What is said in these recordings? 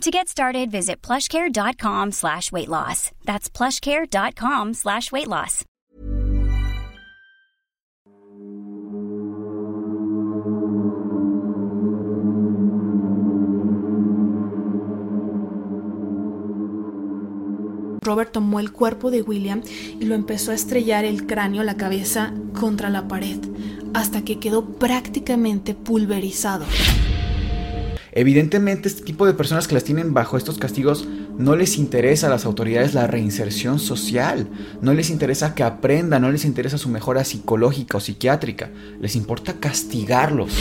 To get started, visit plushcare.com slash weight loss. That's plushcare.com slash weight loss. Robert tomó el cuerpo de William y lo empezó a estrellar el cráneo, la cabeza, contra la pared, hasta que quedó prácticamente pulverizado. Evidentemente este tipo de personas que las tienen bajo estos castigos no les interesa a las autoridades la reinserción social, no les interesa que aprendan, no les interesa su mejora psicológica o psiquiátrica, les importa castigarlos.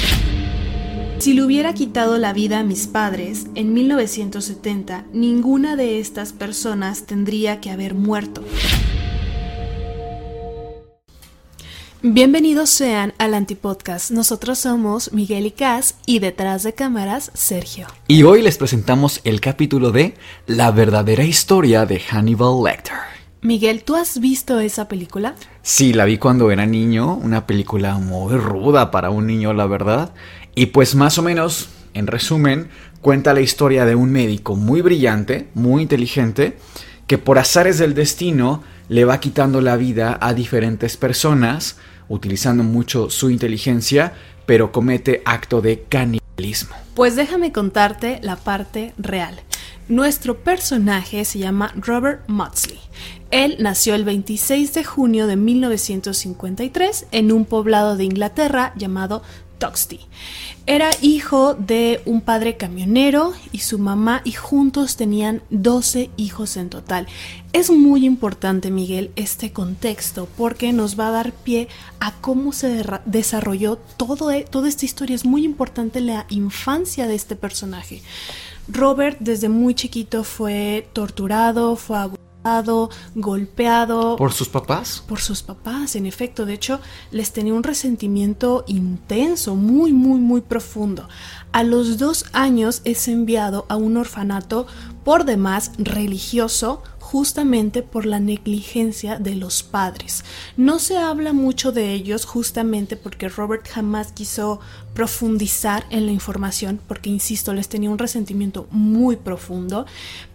Si le hubiera quitado la vida a mis padres en 1970, ninguna de estas personas tendría que haber muerto. Bienvenidos sean al Antipodcast. Nosotros somos Miguel y Cas y detrás de cámaras Sergio. Y hoy les presentamos el capítulo de La verdadera historia de Hannibal Lecter. Miguel, ¿tú has visto esa película? Sí, la vi cuando era niño, una película muy ruda para un niño, la verdad. Y pues más o menos, en resumen, cuenta la historia de un médico muy brillante, muy inteligente, que por azares del destino le va quitando la vida a diferentes personas, utilizando mucho su inteligencia, pero comete acto de canibalismo. Pues déjame contarte la parte real. Nuestro personaje se llama Robert Maudsley. Él nació el 26 de junio de 1953 en un poblado de Inglaterra llamado Toxteth. Era hijo de un padre camionero y su mamá y juntos tenían 12 hijos en total. Es muy importante, Miguel, este contexto porque nos va a dar pie a cómo se desarrolló todo, e, toda esta historia. Es muy importante la infancia de este personaje. Robert desde muy chiquito fue torturado, fue abusado golpeado. ¿Por sus papás? Por sus papás, en efecto. De hecho, les tenía un resentimiento intenso, muy, muy, muy profundo. A los dos años es enviado a un orfanato por demás religioso justamente por la negligencia de los padres. No se habla mucho de ellos justamente porque Robert jamás quiso profundizar en la información porque, insisto, les tenía un resentimiento muy profundo,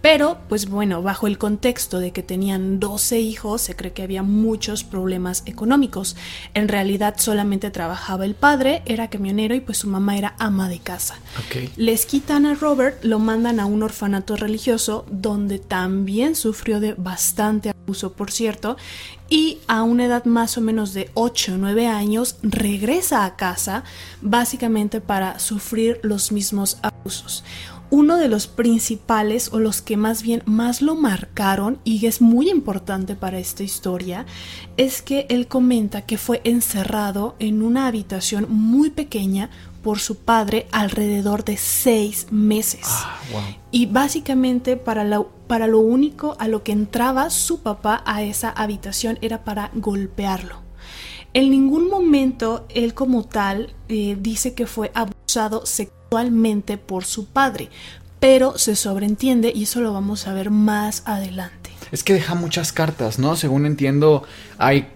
pero pues bueno, bajo el contexto de que tenían 12 hijos, se cree que había muchos problemas económicos. En realidad solamente trabajaba el padre, era camionero y pues su mamá era ama de casa. Les quitan a Robert, lo mandan a un orfanato religioso donde también sufrió de bastante abuso, por cierto, y a una edad más o menos de 8 o 9 años regresa a casa básicamente para sufrir los mismos abusos. Uno de los principales o los que más bien más lo marcaron y es muy importante para esta historia es que él comenta que fue encerrado en una habitación muy pequeña por su padre alrededor de seis meses. Ah, y básicamente para, para lo único a lo que entraba su papá a esa habitación era para golpearlo. En ningún momento él como tal eh, dice que fue abusado sexualmente por su padre, pero se sobreentiende y eso lo vamos a ver más adelante. Es que deja muchas cartas, ¿no? Según entiendo, hay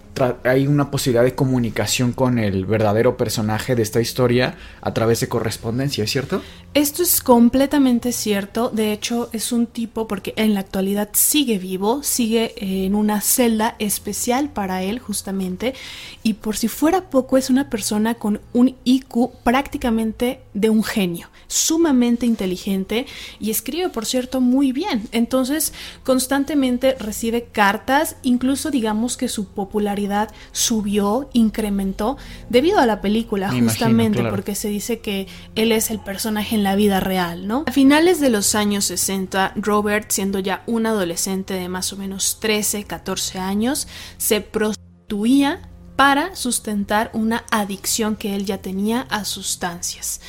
hay una posibilidad de comunicación con el verdadero personaje de esta historia a través de correspondencia, ¿es cierto? Esto es completamente cierto. De hecho, es un tipo porque en la actualidad sigue vivo, sigue en una celda especial para él justamente. Y por si fuera poco, es una persona con un IQ prácticamente de un genio, sumamente inteligente y escribe, por cierto, muy bien. Entonces, constantemente recibe cartas, incluso digamos que su popularidad subió, incrementó debido a la película, justamente porque se dice que él es el personaje en la vida real, ¿no? A finales de los años 60, Robert, siendo ya un adolescente de más o menos 13, 14 años, se prostituía para sustentar una adicción que él ya tenía a sustancias.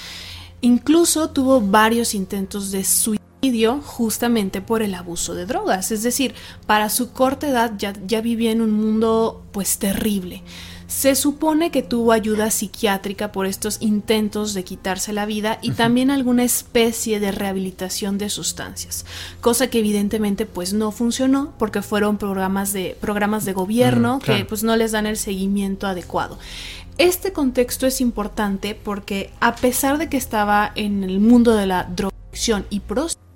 Incluso tuvo varios intentos de suicidio justamente por el abuso de drogas. Es decir, para su corta edad ya, ya vivía en un mundo pues terrible. Se supone que tuvo ayuda psiquiátrica por estos intentos de quitarse la vida y también alguna especie de rehabilitación de sustancias, cosa que evidentemente pues no funcionó porque fueron programas de programas de gobierno que pues no les dan el seguimiento adecuado. Este contexto es importante porque a pesar de que estaba en el mundo de la drogadicción y prostitución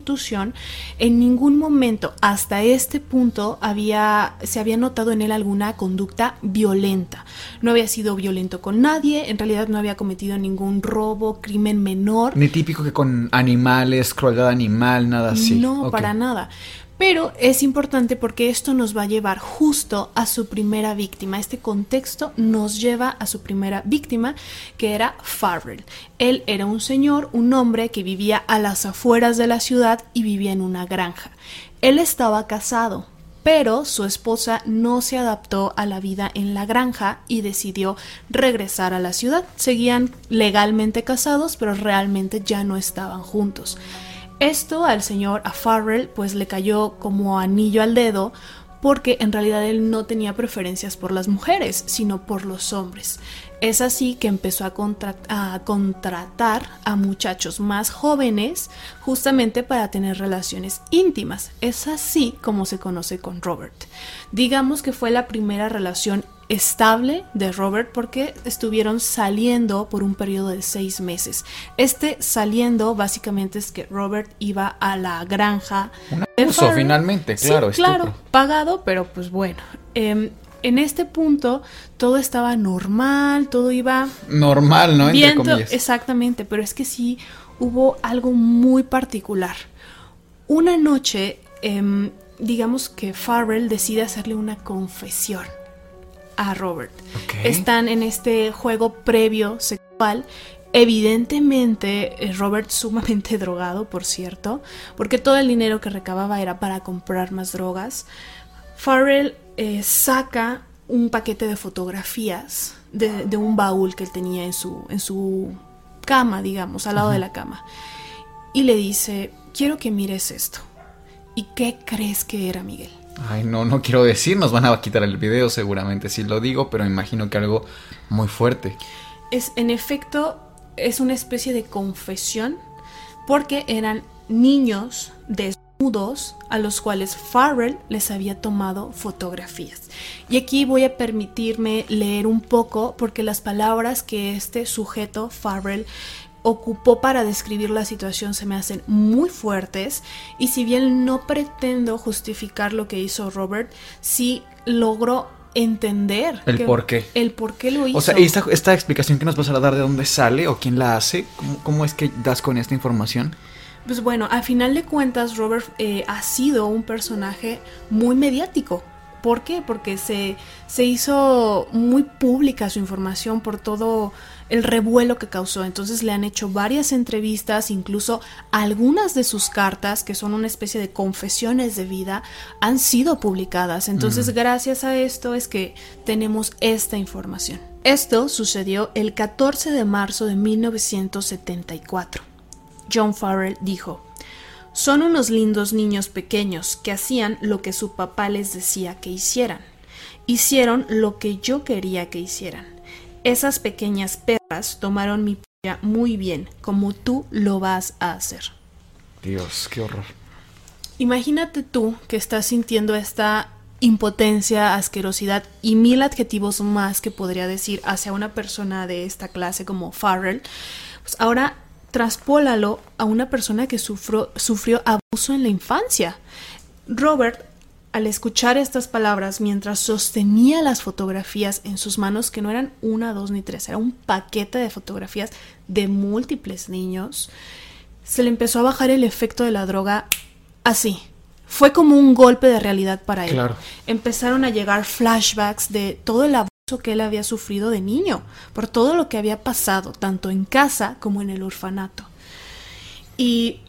en ningún momento hasta este punto había, se había notado en él alguna conducta violenta. No había sido violento con nadie, en realidad no había cometido ningún robo, crimen menor. Ni típico que con animales, crueldad animal, nada así. No, para nada. Pero es importante porque esto nos va a llevar justo a su primera víctima. Este contexto nos lleva a su primera víctima, que era Farrell. Él era un señor, un hombre que vivía a las afueras de la ciudad y vivía en una granja. Él estaba casado, pero su esposa no se adaptó a la vida en la granja y decidió regresar a la ciudad. Seguían legalmente casados, pero realmente ya no estaban juntos. Esto al señor, a Farrell, pues le cayó como anillo al dedo porque en realidad él no tenía preferencias por las mujeres, sino por los hombres. Es así que empezó a, a, contratar a muchachos más jóvenes justamente para tener relaciones íntimas. Es así como se conoce con Robert. Digamos que fue la primera relación estable de Robert porque estuvieron saliendo por un periodo de seis meses. Este saliendo básicamente es que Robert iba a la granja. Un abuso finalmente, claro. claro, pagado, pero pues bueno. Em, en este punto todo estaba normal, todo iba... Normal, ¿no? Entre comillas. Exactamente, pero es que sí hubo algo muy particular. Una noche, em, digamos que Farrell decide hacerle una confesión a Robert. Están en este juego previo sexual. Evidentemente, eh, Robert sumamente drogado, por cierto, porque todo el dinero que recababa era para comprar más drogas. Farrell eh, saca un paquete de fotografías de, un baúl que él tenía en su, en su cama, digamos, al lado de la cama. Y le dice, quiero que mires esto. ¿Y qué crees que era, Miguel? Ay, no, no quiero decir, nos van a quitar el video seguramente si lo digo, pero imagino que algo muy fuerte. Es, en efecto, es una especie de confesión porque eran niños desnudos a los cuales Farrell les había tomado fotografías. Y aquí voy a permitirme leer un poco porque las palabras que este sujeto Farrell ocupó para describir la situación se me hacen muy fuertes y si bien no pretendo justificar lo que hizo Robert, sí logro entender el por qué. El por qué lo hizo. O sea, esta, esta explicación que nos vas a dar de dónde sale o quién la hace, ¿cómo, es que das con esta información? Pues bueno, al final de cuentas Robert eh, ha sido un personaje muy mediático. ¿Por qué? Porque se, se hizo muy pública su información por todo el revuelo que causó. Entonces le han hecho varias entrevistas, incluso algunas de sus cartas, que son una especie de confesiones de vida, han sido publicadas. Entonces gracias a esto es que tenemos esta información. Esto sucedió el 14 de marzo de 1974. John Farrell dijo, son unos lindos niños pequeños que hacían lo que su papá les decía que hicieran. Hicieron lo que yo quería que hicieran. Esas pequeñas perras tomaron mi polla muy bien, como tú lo vas a hacer. Dios, qué horror. Imagínate tú que estás sintiendo esta impotencia, asquerosidad y mil adjetivos más que podría decir hacia una persona de esta clase como Farrell. Pues ahora traspólalo a una persona que sufrió, sufrió abuso en la infancia. Robert al escuchar estas palabras mientras sostenía las fotografías en sus manos, que no eran una, dos ni tres, era un paquete de fotografías de múltiples niños, se le empezó a bajar el efecto de la droga así. Fue como un golpe de realidad para él. Empezaron a llegar flashbacks de todo el abuso que él había sufrido de niño, por todo lo que había pasado, tanto en casa como en el orfanato. Y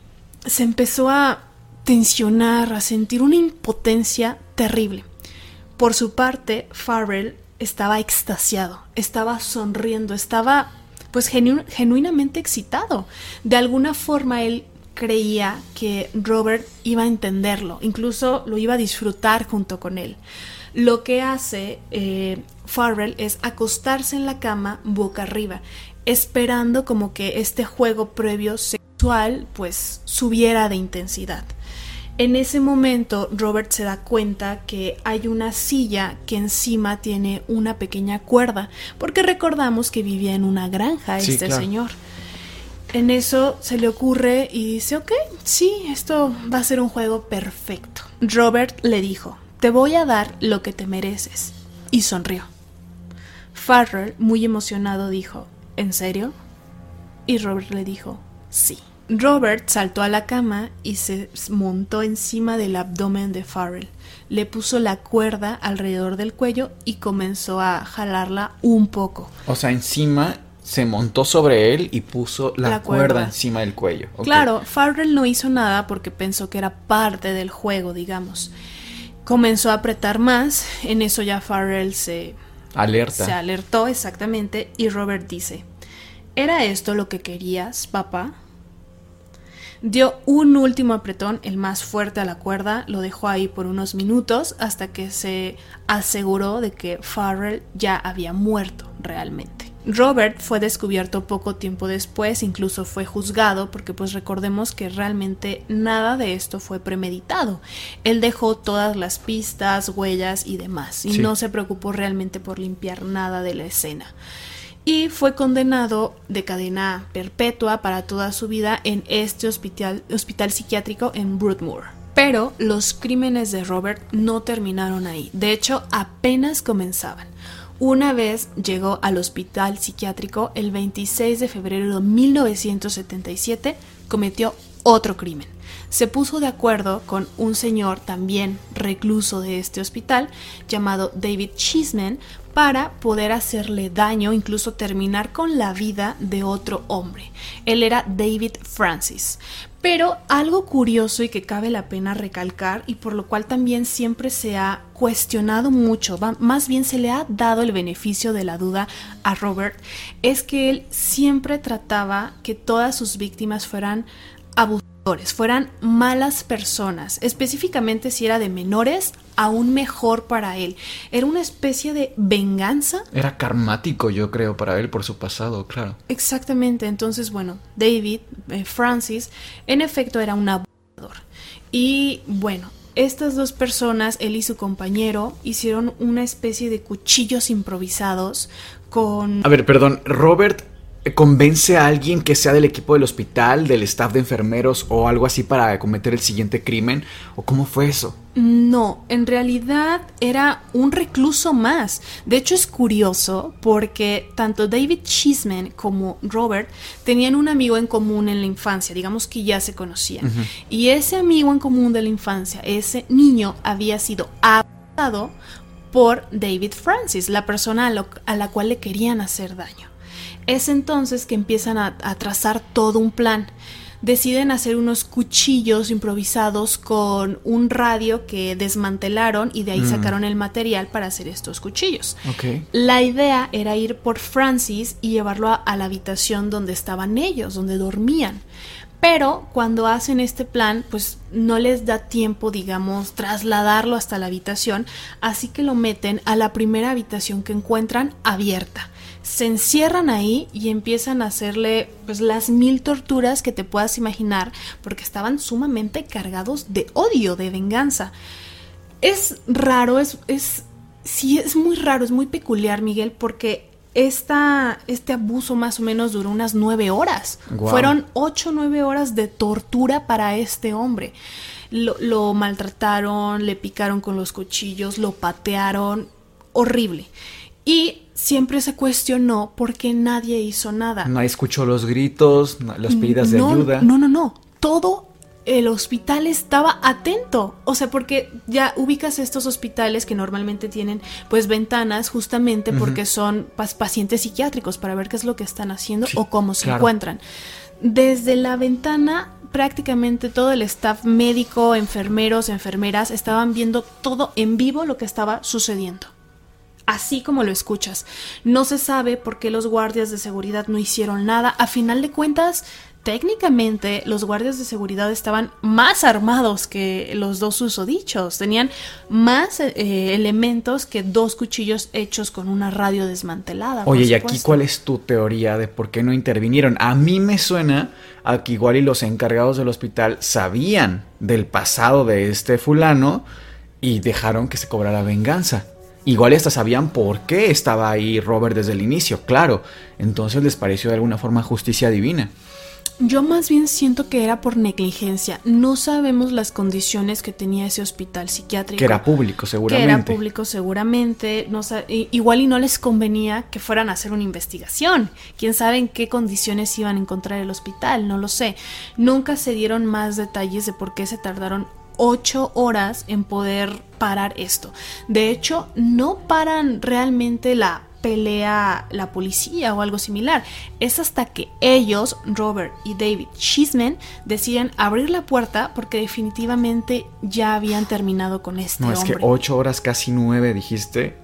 se empezó a tensionar, a sentir una impotencia terrible. Por su parte, Farrell estaba extasiado, estaba sonriendo, estaba pues genuinamente excitado. De alguna forma él creía que Robert iba a entenderlo, incluso lo iba a disfrutar junto con él. Lo que hace eh, Farrell es acostarse en la cama boca arriba, esperando como que este juego previo sexual pues subiera de intensidad. En ese momento Robert se da cuenta que hay una silla que encima tiene una pequeña cuerda, porque recordamos que vivía en una granja este señor. En eso se le ocurre y dice, ok, sí, esto va a ser un juego perfecto. Robert le dijo, te voy a dar lo que te mereces. Y sonrió. Farrell, muy emocionado, dijo, ¿en serio? Y Robert le dijo, sí. Robert saltó a la cama y se montó encima del abdomen de Farrell. Le puso la cuerda alrededor del cuello y comenzó a jalarla un poco. O sea, encima se montó sobre él y puso la, cuerda. encima del cuello. Claro, Farrell no hizo nada porque pensó que era parte del juego, digamos. Comenzó a apretar más, en eso ya Farrell se Se alertó exactamente y Robert dice, ¿era esto lo que querías, papá? Dio un último apretón, el más fuerte a la cuerda, lo dejó ahí por unos minutos hasta que se aseguró de que Farrell ya había muerto realmente. Robert fue descubierto poco tiempo después, incluso fue juzgado, porque pues recordemos que realmente nada de esto fue premeditado. Él dejó todas las pistas, huellas y demás, y no se preocupó realmente por limpiar nada de la escena y fue condenado de cadena perpetua para toda su vida en este hospital, hospital psiquiátrico en Broadmoor. Pero los crímenes de Robert no terminaron ahí, de hecho apenas comenzaban. Una vez llegó al hospital psiquiátrico el 26 de febrero de 1977, cometió otro crimen. Se puso de acuerdo con un señor también recluso de este hospital llamado David Chisman para poder hacerle daño, incluso terminar con la vida de otro hombre. Él era David Francis. Pero algo curioso y que cabe la pena recalcar y por lo cual también siempre se ha cuestionado mucho, más bien se le ha dado el beneficio de la duda a Robert, es que él siempre trataba que todas sus víctimas fueran abusadas fueran malas personas, específicamente si era de menores, aún mejor para él. Era una especie de venganza. Era karmático, yo creo, para él por su pasado, claro. Exactamente, entonces, bueno, David, eh, Francis, en efecto era un abusador. Y bueno, estas dos personas, él y su compañero, hicieron una especie de cuchillos improvisados con... A ver, perdón, Robert convence a alguien que sea del equipo del hospital, del staff de enfermeros o algo así para cometer el siguiente crimen? ¿O cómo fue eso? No, en realidad era un recluso más. De hecho es curioso porque tanto David Chisman como Robert tenían un amigo en común en la infancia, digamos que ya se conocían. Y ese amigo en común de la infancia, ese niño había sido abusado por David Francis, la persona a la cual le querían hacer daño. Es entonces que empiezan a, trazar todo un plan deciden hacer unos cuchillos improvisados con un radio que desmantelaron y de ahí mm. sacaron el material para hacer estos cuchillos. La idea era ir por Francis y llevarlo a, la habitación donde estaban ellos, donde dormían. Pero cuando hacen este plan, pues no les da tiempo, digamos, trasladarlo hasta la habitación, así que lo meten a la primera habitación que encuentran abierta se encierran ahí y empiezan a hacerle pues las mil torturas que te puedas imaginar porque estaban sumamente cargados de odio, de venganza. Es raro, es, es sí es muy raro, es muy peculiar, Miguel, porque esta, este abuso más o menos duró unas nueve horas. Fueron ocho, nueve horas de tortura para este hombre. Lo, lo maltrataron, le picaron con los cuchillos, lo patearon, horrible. Y siempre se cuestionó por qué nadie hizo nada. Nadie escuchó los gritos, las pedidas de ayuda. No, no, no. Todo el hospital estaba atento. O sea, porque ya ubicas estos hospitales que normalmente tienen pues ventanas justamente porque son pacientes psiquiátricos para ver qué es lo que están haciendo o cómo se encuentran. Desde la ventana prácticamente todo el staff médico, enfermeros, enfermeras estaban viendo todo en vivo lo que estaba sucediendo así como lo escuchas. No se sabe por qué los guardias de seguridad no hicieron nada. A final de cuentas, técnicamente los guardias de seguridad estaban más armados que los dos usodichos. Tenían más eh, elementos que dos cuchillos hechos con una radio desmantelada. Oye, y aquí cuál es tu teoría de por qué no intervinieron? A mí me suena a que igual y los encargados del hospital sabían del pasado de este fulano y dejaron que se cobrara venganza. Igual hasta sabían por qué estaba ahí Robert desde el inicio, claro. Entonces les pareció de alguna forma justicia divina. Yo más bien siento que era por negligencia. No sabemos las condiciones que tenía ese hospital psiquiátrico. Que era público, seguramente. Que era público, seguramente. No, igual y no les convenía que fueran a hacer una investigación. Quién sabe en qué condiciones iban a encontrar el hospital, no lo sé. Nunca se dieron más detalles de por qué se tardaron ocho horas en poder parar esto. De hecho, no paran realmente la pelea la policía o algo similar. Es hasta que ellos, Robert y David Chisman, deciden abrir la puerta porque definitivamente ya habían terminado con este no, es que ocho horas, casi nueve, dijiste,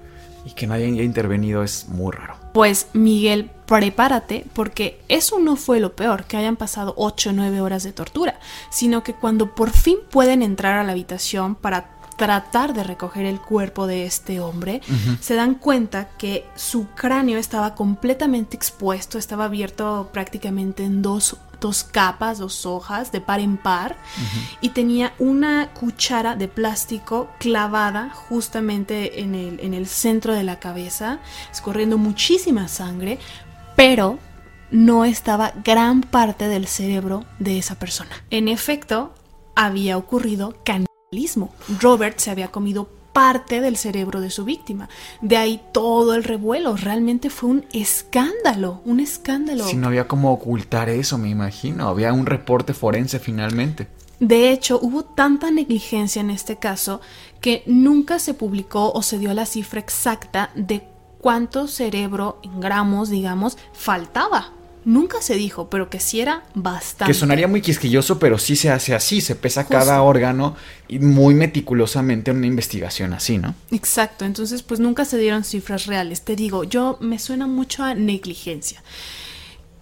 y que nadie haya intervenido es muy raro. Pues Miguel, prepárate porque eso no fue lo peor, que hayan pasado ocho o nueve horas de tortura, sino que cuando por fin pueden entrar a la habitación para tratar de recoger el cuerpo de este hombre, se dan cuenta que su cráneo estaba completamente expuesto, estaba abierto prácticamente en dos, capas, dos hojas, de par en par, y tenía una cuchara de plástico clavada justamente en el, en el centro de la cabeza, escorriendo muchísima sangre, pero no estaba gran parte del cerebro de esa persona. En efecto, había ocurrido can Robert se había comido parte del cerebro de su víctima. De ahí todo el revuelo. Realmente fue un escándalo, un escándalo. Si no había como ocultar eso, me imagino. Había un reporte forense finalmente. De hecho, hubo tanta negligencia en este caso que nunca se publicó o se dio la cifra exacta de cuánto cerebro en gramos, digamos, faltaba Nunca se dijo, pero que sí era bastante. Que sonaría muy quisquilloso, pero sí se hace así, se pesa cada órgano y muy meticulosamente en una investigación así, ¿no? Exacto, entonces pues nunca se dieron cifras reales. Te digo, yo me suena mucho a negligencia.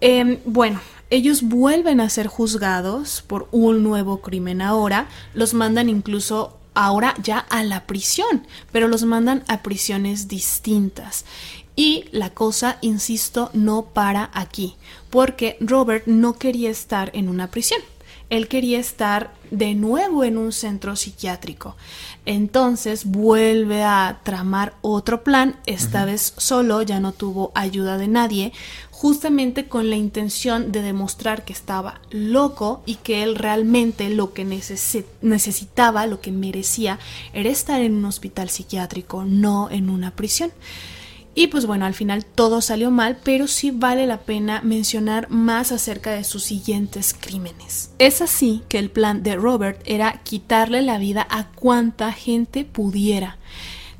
Em, bueno, ellos vuelven a ser juzgados por un nuevo crimen ahora, los mandan incluso ahora ya a la prisión, pero los mandan a prisiones distintas. Y la cosa, insisto, no para aquí, porque Robert no quería estar en una prisión. Él quería estar de nuevo en un centro psiquiátrico. Entonces vuelve a tramar otro plan, esta vez solo, ya no tuvo ayuda de nadie, justamente con la intención de demostrar que estaba loco y que él realmente lo que necesitaba, lo que merecía, era estar en un hospital psiquiátrico, no en una prisión. Y pues bueno, al final todo salió mal, pero sí vale la pena mencionar más acerca de sus siguientes crímenes. Es así que el plan de Robert era quitarle la vida a cuanta gente pudiera.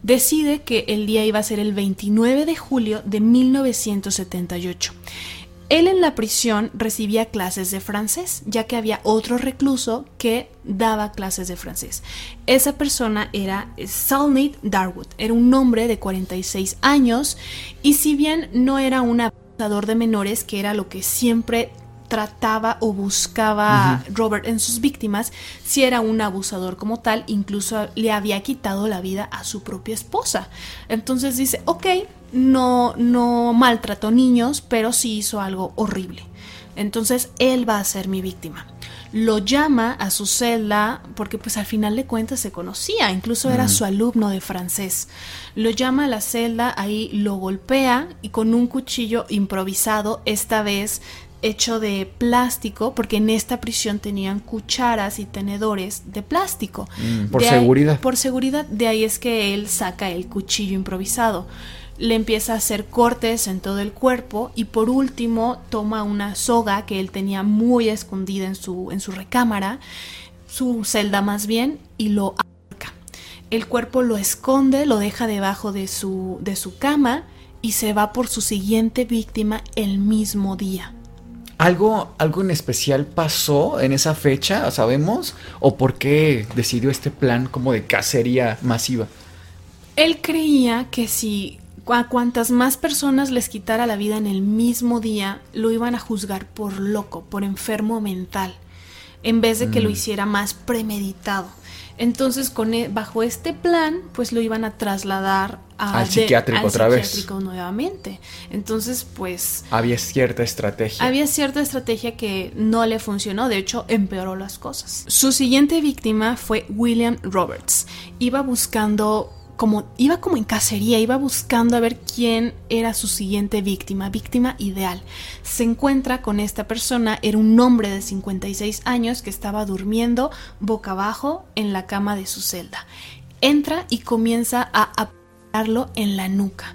Decide que el día iba a ser el 29 de julio de 1978. Él en la prisión recibía clases de francés, ya que había otro recluso que daba clases de francés. Esa persona era Salnate Darwood, era un hombre de 46 años y si bien no era un abusador de menores, que era lo que siempre trataba o buscaba Robert en sus víctimas, si era un abusador como tal, incluso le había quitado la vida a su propia esposa. Entonces dice, ok, no, no maltrató niños, pero sí hizo algo horrible. Entonces él va a ser mi víctima. Lo llama a su celda porque pues al final de cuentas se conocía, incluso era su alumno de francés. Lo llama a la celda, ahí lo golpea y con un cuchillo improvisado, esta vez hecho de plástico, porque en esta prisión tenían cucharas y tenedores de plástico. Mm, por seguridad. por seguridad, de ahí es que él saca el cuchillo improvisado. Le empieza a hacer cortes en todo el cuerpo y por último toma una soga que él tenía muy escondida en su, en su recámara, su celda más bien, y lo ahorca. El cuerpo lo esconde, lo deja debajo de su, de su cama y se va por su siguiente víctima el mismo día. ¿Algo, ¿Algo en especial pasó en esa fecha, sabemos? ¿O por qué decidió este plan como de cacería masiva? Él creía que si a cuantas más personas les quitara la vida en el mismo día, lo iban a juzgar por loco, por enfermo mental, en vez de que lo Mm. hiciera más premeditado. Entonces, con e- bajo este plan, pues lo iban a trasladar a Al psiquiátrico al otra vez. psiquiátrico nuevamente. Entonces, pues Había cierta estrategia. había cierta estrategia que no le funcionó, de hecho empeoró las cosas. Su siguiente víctima fue William Roberts. Iba buscando como iba como en cacería, iba buscando a ver quién era su siguiente víctima, víctima ideal. Se encuentra con esta persona, era un hombre de 56 años que estaba durmiendo boca abajo en la cama de su celda. Entra y comienza a apuntarlo en la nuca.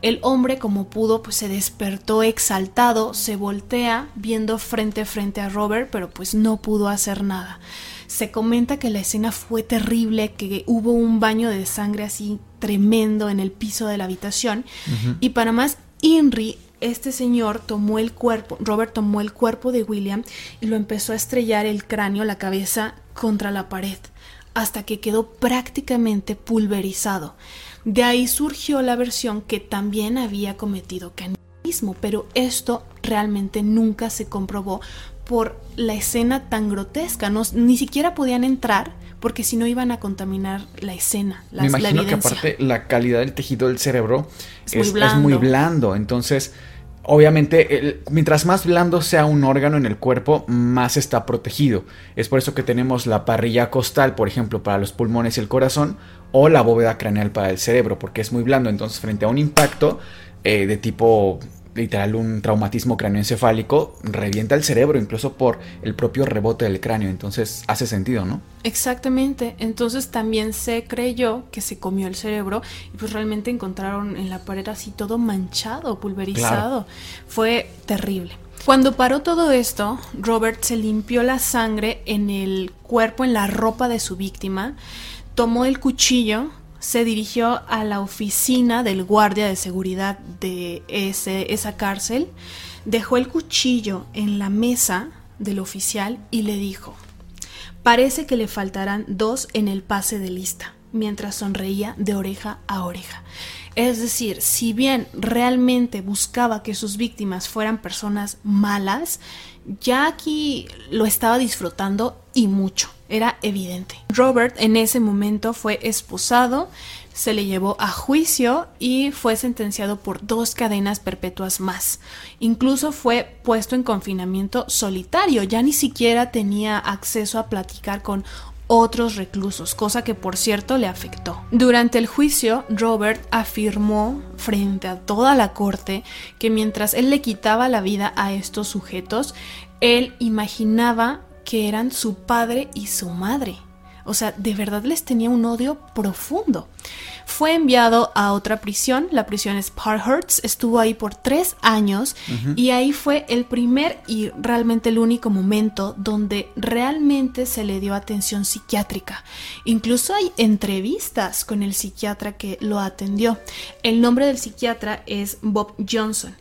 El hombre, como pudo, pues se despertó exaltado, se voltea viendo frente a frente a Robert, pero pues no pudo hacer nada. Se comenta que la escena fue terrible, que hubo un baño de sangre así tremendo en el piso de la habitación. Y para más, Inri, este señor tomó el cuerpo, Robert tomó el cuerpo de William y lo empezó a estrellar el cráneo, la cabeza, contra la pared, hasta que quedó prácticamente pulverizado. De ahí surgió la versión que también había cometido canibalismo, pero esto realmente nunca se comprobó por la escena tan grotesca. No, ni siquiera podían entrar porque si no iban a contaminar la escena, la, Me la imagino que evidencia. aparte la calidad del tejido del cerebro Es es, muy es muy blando. blando. Entonces, obviamente, el- mientras más blando sea un órgano en el cuerpo, más está protegido. Es por eso que tenemos la parrilla costal, por ejemplo, para los pulmones y el corazón, o la bóveda craneal para el cerebro, porque es muy blando. Entonces, frente a un impacto eh, de tipo literal un traumatismo cráneoencefálico revienta el cerebro incluso por el propio rebote del cráneo entonces hace sentido no Exactamente, entonces también se creyó que se comió el cerebro y pues realmente encontraron en la pared así todo manchado, pulverizado. Fue terrible. Cuando paró todo esto, Robert se limpió la sangre en el cuerpo, en la ropa de su víctima, tomó el cuchillo, se dirigió a la oficina del guardia de seguridad de esa cárcel, dejó el cuchillo en la mesa del oficial y le dijo, Parece que le faltarán dos en el pase de lista, mientras sonreía de oreja a oreja. Es decir, si bien realmente buscaba que sus víctimas fueran personas malas, ya aquí lo estaba disfrutando y mucho, era evidente. Robert en ese momento fue esposado, se le llevó a juicio y fue sentenciado por dos cadenas perpetuas más. Incluso fue puesto en confinamiento solitario, ya ni siquiera tenía acceso a platicar con otros reclusos, cosa que por cierto le afectó. Durante el juicio, Robert afirmó frente a toda la corte que mientras él le quitaba la vida a estos sujetos, él imaginaba que eran su padre y su madre. O sea, de verdad les tenía un odio profundo. Fue enviado a otra prisión, la prisión es Parkhurst, estuvo ahí por tres años y ahí fue el primer y realmente el único momento donde realmente se le dio atención psiquiátrica. Incluso hay entrevistas con el psiquiatra que lo atendió. El nombre del psiquiatra es Bob Johnson.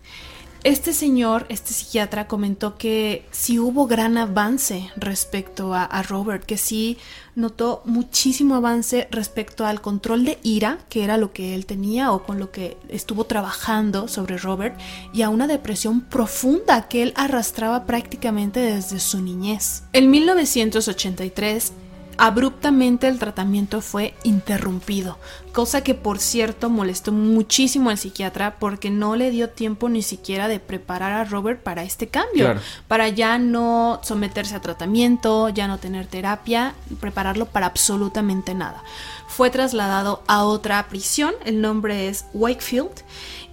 Este señor, este psiquiatra, comentó que sí hubo gran avance respecto a, a, Robert, que sí notó muchísimo avance respecto al control de ira, que era lo que él tenía o con lo que estuvo trabajando sobre Robert, y a una depresión profunda que él arrastraba prácticamente desde su niñez. En 1983, abruptamente el tratamiento fue interrumpido, cosa que por cierto molestó muchísimo al psiquiatra porque no le dio tiempo ni siquiera de preparar a Robert para este cambio, Claro. para ya no someterse a tratamiento, ya no tener terapia, prepararlo para absolutamente nada. Fue trasladado a otra prisión, el nombre es Wakefield,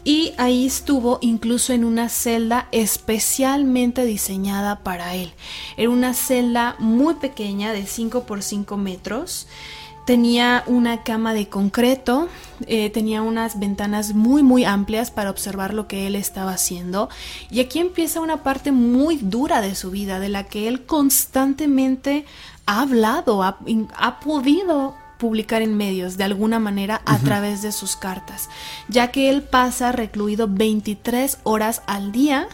y ahí estuvo incluso en una celda especialmente diseñada para él. Era una celda muy pequeña de 5 por 5 metros. Tenía una cama de concreto, eh, tenía unas ventanas muy muy amplias para observar lo que él estaba haciendo. Y aquí empieza una parte muy dura de su vida, de la que él constantemente ha hablado, ha, ha podido publicar en medios de alguna manera a través de sus cartas, ya que él pasa recluido 23 horas al día.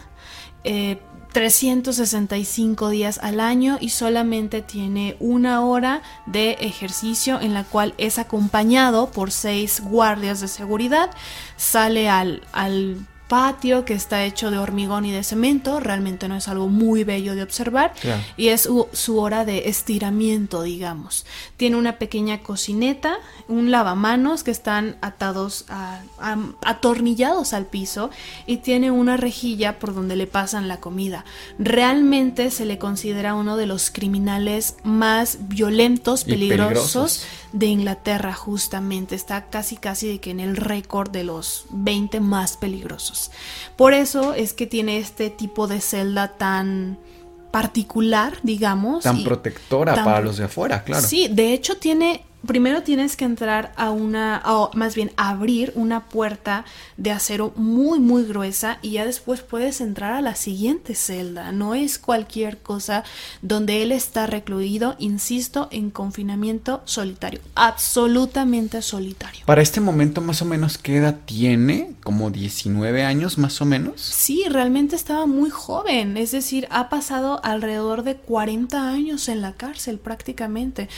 eh, 365 días al año y solamente tiene una hora de ejercicio en la cual es acompañado por seis guardias de seguridad. Sale al, al patio que está hecho de hormigón y de cemento, realmente no es algo muy bello de observar y es su, hora de estiramiento, digamos. Tiene una pequeña cocineta, un lavamanos que están atados, a, atornillados al piso y tiene una rejilla por donde le pasan la comida. Realmente se le considera uno de los criminales más violentos, peligrosos de Inglaterra justamente. Está casi casi de que en el récord de los 20 más peligrosos. Por eso es que tiene este tipo de celda tan particular, digamos. Tan protectora para los de afuera, claro. Sí, de hecho tiene primero tienes que entrar a una, o más bien abrir una puerta de acero muy, muy gruesa y ya después puedes entrar a la siguiente celda. No es cualquier cosa donde él está recluido, insisto, en confinamiento solitario, absolutamente solitario. Para este momento, más o menos, ¿qué edad tiene? ¿Como 19 años, más o menos? Sí, realmente estaba muy joven, es decir, ha pasado alrededor de 40 años en la cárcel prácticamente.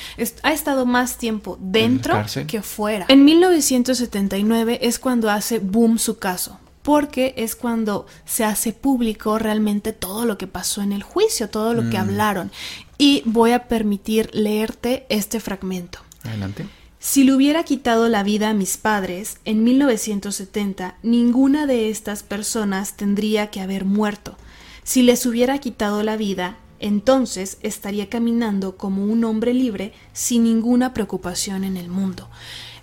ha estado más tiempo dentro que fuera. En 1979 es cuando hace boom su caso porque es cuando se hace público realmente todo lo que pasó en el juicio, todo lo que mm. hablaron. Y voy a permitir leerte este fragmento. Adelante. Si le hubiera quitado la vida a mis padres en 1970, ninguna de estas personas tendría que haber muerto. Si les hubiera quitado la vida, entonces estaría caminando como un hombre libre sin ninguna preocupación en el mundo.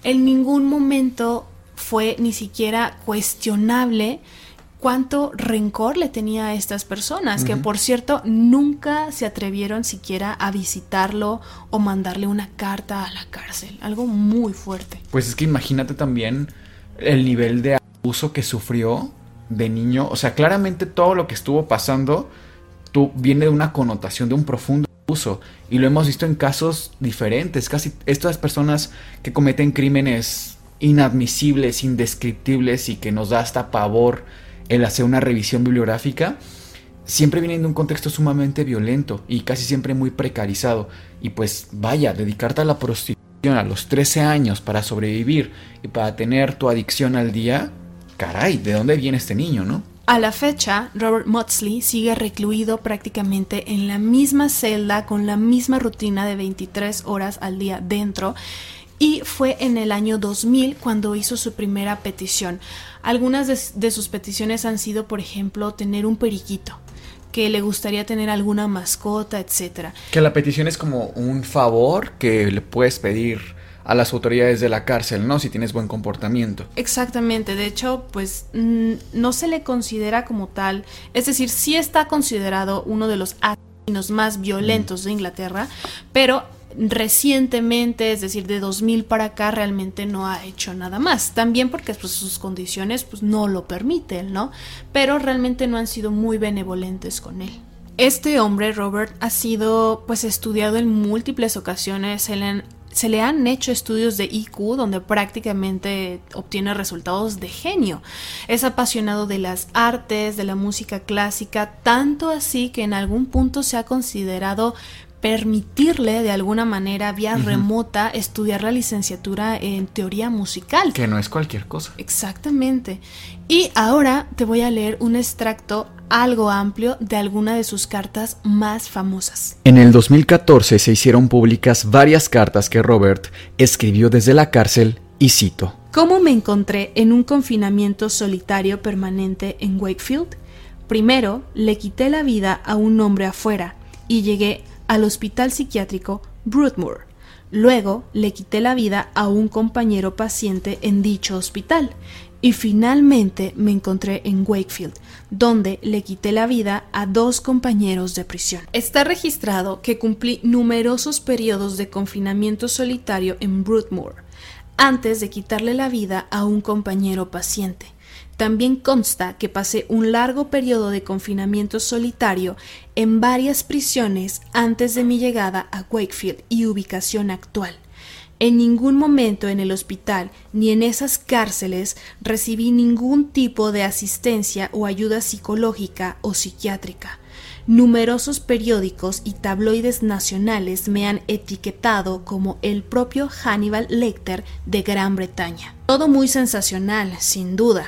En ningún momento fue ni siquiera cuestionable cuánto rencor le tenía a estas personas, que por cierto nunca se atrevieron siquiera a visitarlo o mandarle una carta a la cárcel, algo muy fuerte. Pues es que imagínate también el nivel de abuso que sufrió de niño, o sea, claramente todo lo que estuvo pasando tú, viene de una connotación de un profundo abuso y lo hemos visto en casos diferentes, casi estas personas que cometen crímenes inadmisibles, indescriptibles y que nos da hasta pavor el hacer una revisión bibliográfica, siempre vienen de un contexto sumamente violento y casi siempre muy precarizado. Y pues vaya, dedicarte a la prostitución a los 13 años para sobrevivir y para tener tu adicción al día, caray, ¿de dónde viene este niño, no? A la fecha, Robert Motsley sigue recluido prácticamente en la misma celda con la misma rutina de 23 horas al día dentro y fue en el año 2000 cuando hizo su primera petición. Algunas de, sus peticiones han sido, por ejemplo, tener un periquito que le gustaría tener alguna mascota, etcétera. Que la petición es como un favor que le puedes pedir a las autoridades de la cárcel, ¿no? Si tienes buen comportamiento. Exactamente, de hecho, pues no se le considera como tal, es decir, sí está considerado uno de los asesinos más violentos de Inglaterra, pero recientemente, es decir, de 2000 para acá, realmente no ha hecho nada más. También porque pues, sus condiciones pues, no lo permiten, ¿no? Pero realmente no han sido muy benevolentes con él. Este hombre, Robert, ha sido pues estudiado en múltiples ocasiones. Él se le han hecho estudios de IQ donde prácticamente obtiene resultados de genio. Es apasionado de las artes, de la música clásica, tanto así que en algún punto se ha considerado permitirle de alguna manera vía remota estudiar la licenciatura en teoría musical. Que no es cualquier cosa. Exactamente. Y ahora te voy a leer un extracto algo amplio de alguna de sus cartas más famosas. En el 2014 se hicieron públicas varias cartas que Robert escribió desde la cárcel y cito. ¿Cómo me encontré en un confinamiento solitario permanente en Wakefield? Primero, le quité la vida a un hombre afuera y llegué al hospital psiquiátrico Broadmoor. Luego le quité la vida a un compañero paciente en dicho hospital y finalmente me encontré en Wakefield, donde le quité la vida a dos compañeros de prisión. Está registrado que cumplí numerosos periodos de confinamiento solitario en Broadmoor antes de quitarle la vida a un compañero paciente. También consta que pasé un largo periodo de confinamiento solitario en varias prisiones antes de mi llegada a Wakefield y ubicación actual. En ningún momento en el hospital ni en esas cárceles recibí ningún tipo de asistencia o ayuda psicológica o psiquiátrica. numerosos periódicos y tabloides nacionales me han etiquetado como el propio Hannibal Lecter de Gran Bretaña. Todo muy sensacional, sin duda,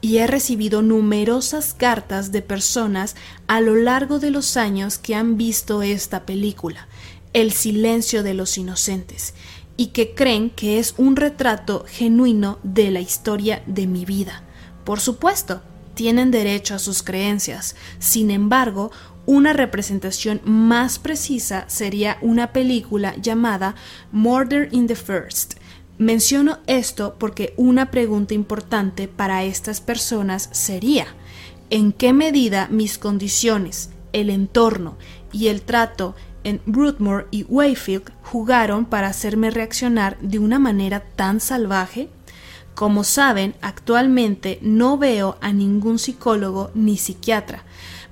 y he recibido numerosas cartas de personas a lo largo de los años que han visto esta película, El silencio de los inocentes, y que creen que es un retrato genuino de la historia de mi vida. Por supuesto, tienen derecho a sus creencias. Sin embargo, una representación más precisa sería una película llamada Murder in the First, Menciono esto porque una pregunta importante para estas personas sería ¿en qué medida mis condiciones, el entorno y el trato en Broodmoor y Wayfield jugaron para hacerme reaccionar de una manera tan salvaje? Como saben, actualmente no veo a ningún psicólogo ni psiquiatra,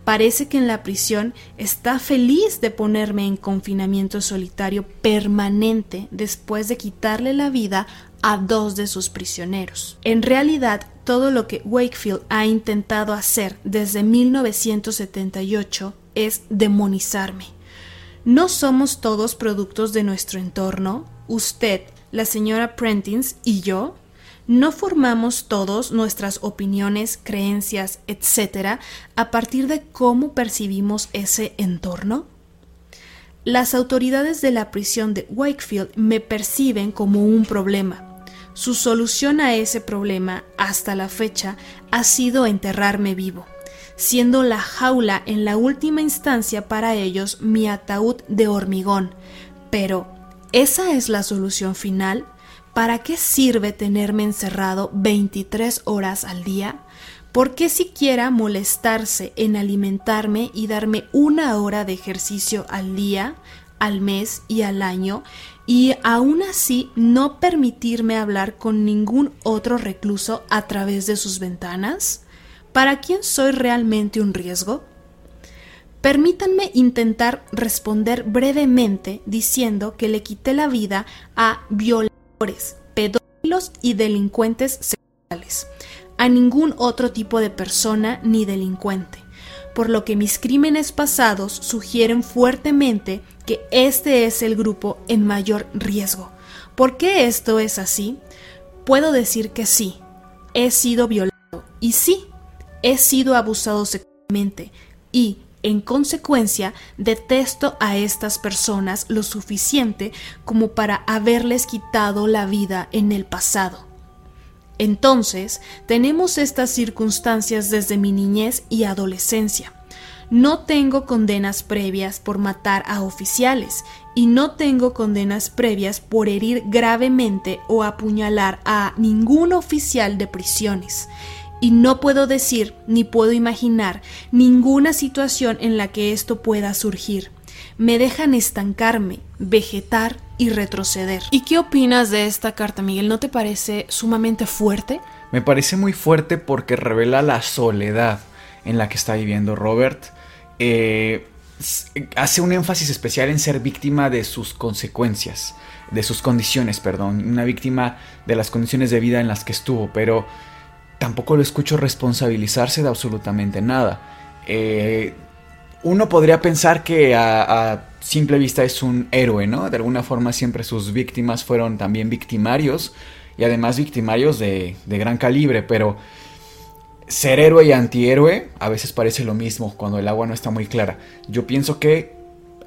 Parece que en la prisión está feliz de ponerme en confinamiento solitario permanente después de quitarle la vida a dos de sus prisioneros. En realidad, todo lo que Wakefield ha intentado hacer desde 1978 es demonizarme. ¿No somos todos productos de nuestro entorno? Usted, la señora Prentice y yo. ¿No formamos todos nuestras opiniones, creencias, etcétera, a partir de cómo percibimos ese entorno? Las autoridades de la prisión de Wakefield me perciben como un problema. Su solución a ese problema, hasta la fecha, ha sido enterrarme vivo, siendo la jaula en la última instancia para ellos mi ataúd de hormigón. Pero, ¿esa es la solución final? ¿Para qué sirve tenerme encerrado 23 horas al día? ¿Por qué siquiera molestarse en alimentarme y darme una hora de ejercicio al día, al mes y al año, y aún así no permitirme hablar con ningún otro recluso a través de sus ventanas? ¿Para quién soy realmente un riesgo? Permítanme intentar responder brevemente diciendo que le quité la vida a violadores pedófilos y delincuentes sexuales, a ningún otro tipo de persona ni delincuente, por lo que mis crímenes pasados sugieren fuertemente que este es el grupo en mayor riesgo. ¿Por qué esto es así? Puedo decir que sí, he sido violado y sí, he sido abusado sexualmente y en consecuencia, detesto a estas personas lo suficiente como para haberles quitado la vida en el pasado. Entonces, tenemos estas circunstancias desde mi niñez y adolescencia. No tengo condenas previas por matar a oficiales y no tengo condenas previas por herir gravemente o apuñalar a ningún oficial de prisiones y no puedo decir ni puedo imaginar ninguna situación en la que esto pueda surgir. Me dejan estancarme, vegetar y retroceder. ¿Y qué opinas de esta carta, Miguel? ¿No te parece sumamente fuerte? Me parece muy fuerte porque revela la soledad en la que está viviendo Robert. Eh, hace un énfasis especial en ser víctima de sus consecuencias, de sus condiciones, perdón, una víctima de las condiciones de vida en las que estuvo, pero tampoco lo escucho responsabilizarse de absolutamente nada. Eh, uno podría pensar que a, simple vista es un héroe, ¿no? De alguna forma siempre sus víctimas fueron también victimarios y además victimarios de, de gran calibre, pero ser héroe y antihéroe a veces parece lo mismo cuando el agua no está muy clara. Yo pienso que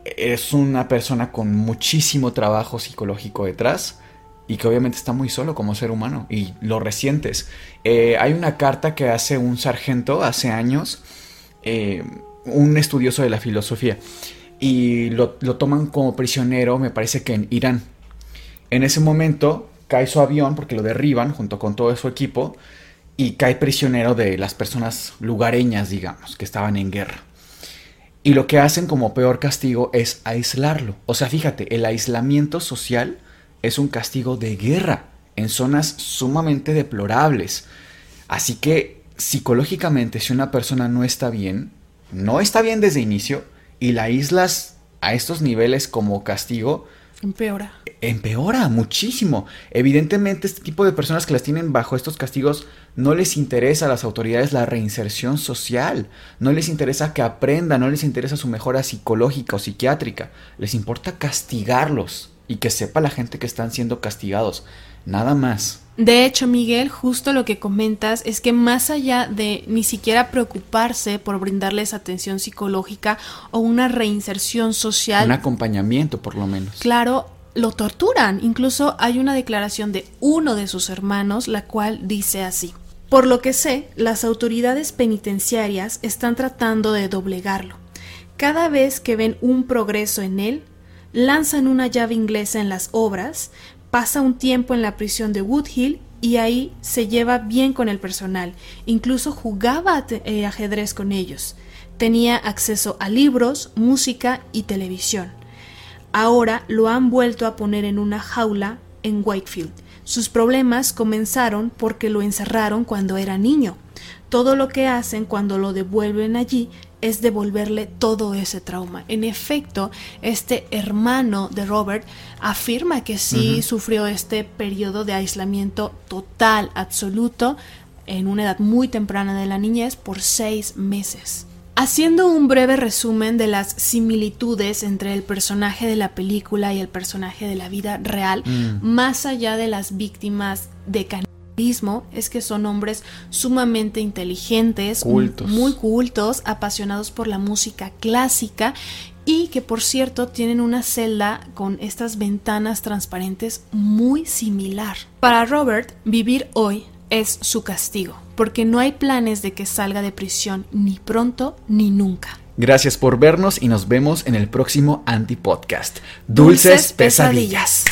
es una persona con muchísimo trabajo psicológico detrás y que obviamente está muy solo como ser humano y lo resientes. Eh, hay una carta que hace un sargento hace años, eh, un estudioso de la filosofía, y lo, toman como prisionero, me parece que en Irán. En ese momento cae su avión porque lo derriban junto con todo su equipo y cae prisionero de las personas lugareñas, digamos, que estaban en guerra. Y lo que hacen como peor castigo es aislarlo. O sea, fíjate, el aislamiento social es un castigo de guerra en zonas sumamente deplorables. Así que psicológicamente si una persona no está bien, no está bien desde inicio y la aíslas a estos niveles como castigo, Empeora. Empeora muchísimo. Evidentemente, este tipo de personas que las tienen bajo estos castigos no les interesa a las autoridades la reinserción social, no les interesa que aprendan, no les interesa su mejora psicológica o psiquiátrica, les importa castigarlos y que sepa la gente que están siendo castigados. Nada más. De hecho, Miguel, justo lo que comentas es que más allá de ni siquiera preocuparse por brindarles atención psicológica o una reinserción social. Un acompañamiento, por lo menos. Claro, lo torturan. Incluso hay una declaración de uno de sus hermanos, la cual dice así. Por lo que sé, las autoridades penitenciarias están tratando de doblegarlo. Cada vez que ven un progreso en él, lanzan una llave inglesa en las obras, pasa un tiempo en la prisión de Woodhill y ahí se lleva bien con el personal. Incluso jugaba eh, ajedrez con ellos. Tenía acceso a libros, música y televisión. Ahora lo han vuelto a poner en una jaula en Wakefield. Sus problemas comenzaron porque lo encerraron cuando era niño. Todo lo que hacen cuando lo devuelven allí es devolverle todo ese trauma. En efecto, este hermano de Robert afirma que sí sufrió este periodo de aislamiento total, absoluto, en una edad muy temprana de la niñez por seis meses. Haciendo un breve resumen de las similitudes entre el personaje de la película y el personaje de la vida real, mm. más allá de las víctimas de es que son hombres sumamente inteligentes, muy cultos, apasionados por la música clásica y que por cierto tienen una celda con estas ventanas transparentes muy similar. Para Robert, vivir hoy es su castigo, porque no hay planes de que salga de prisión ni pronto ni nunca. Gracias por vernos y nos vemos en el próximo Anti-Podcast. Dulces, pesadillas.